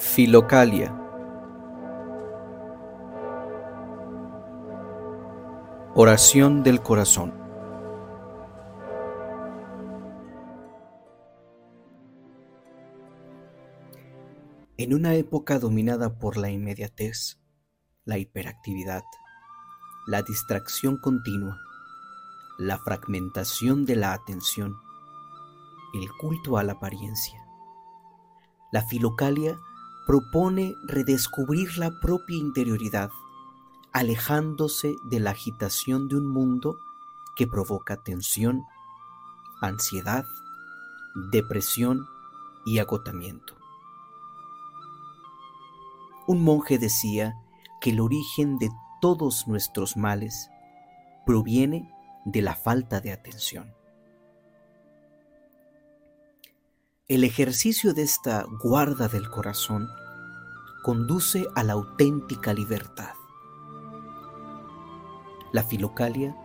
Filocalia. Oración del corazón. En una época dominada por la inmediatez, la hiperactividad, la distracción continua, la fragmentación de la atención, el culto a la apariencia, la filocalia propone redescubrir la propia interioridad, alejándose de la agitación de un mundo que provoca tensión, ansiedad, depresión y agotamiento. Un monje decía que el origen de todos nuestros males proviene de la falta de atención. El ejercicio de esta guarda del corazón conduce a la auténtica libertad. La filocalia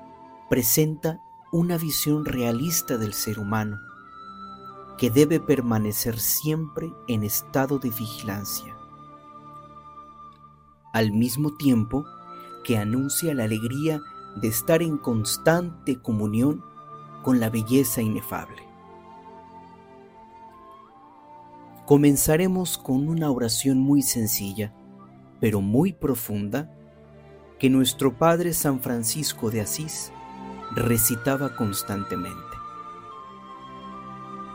presenta una visión realista del ser humano que debe permanecer siempre en estado de vigilancia, al mismo tiempo que anuncia la alegría de estar en constante comunión con la belleza inefable. Comenzaremos con una oración muy sencilla, pero muy profunda, que nuestro Padre San Francisco de Asís recitaba constantemente.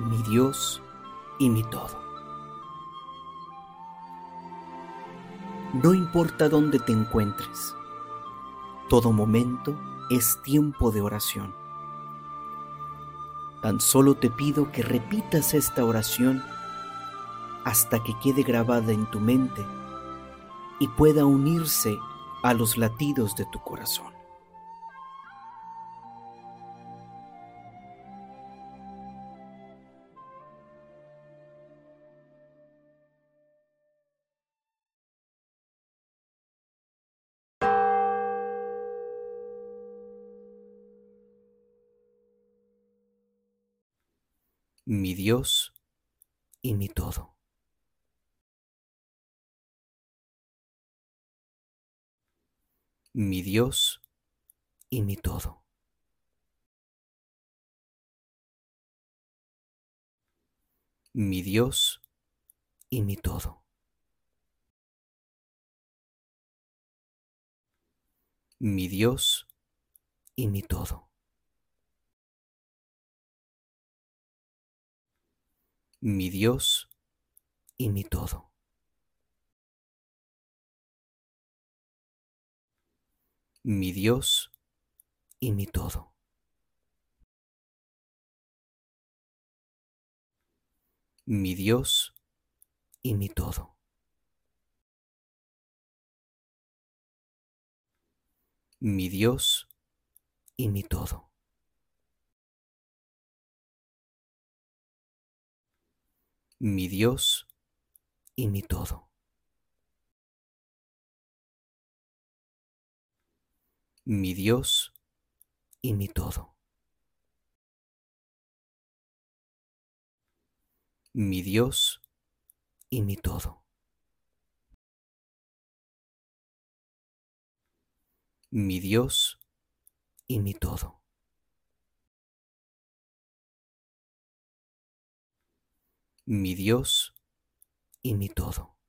Mi Dios y mi todo. No importa dónde te encuentres, todo momento es tiempo de oración. Tan solo te pido que repitas esta oración hasta que quede grabada en tu mente y pueda unirse a los latidos de tu corazón. Mi Dios y mi todo. Mi Dios y mi todo. Mi Dios y mi todo. Mi Dios y mi todo. Mi Dios y mi todo. Mi Dios y mi todo. Mi Dios y mi todo. Mi Dios y mi todo. Mi Dios y mi todo. Mi Dios y mi todo. Mi Dios y mi todo. Mi Dios y mi todo. Mi Dios y mi todo.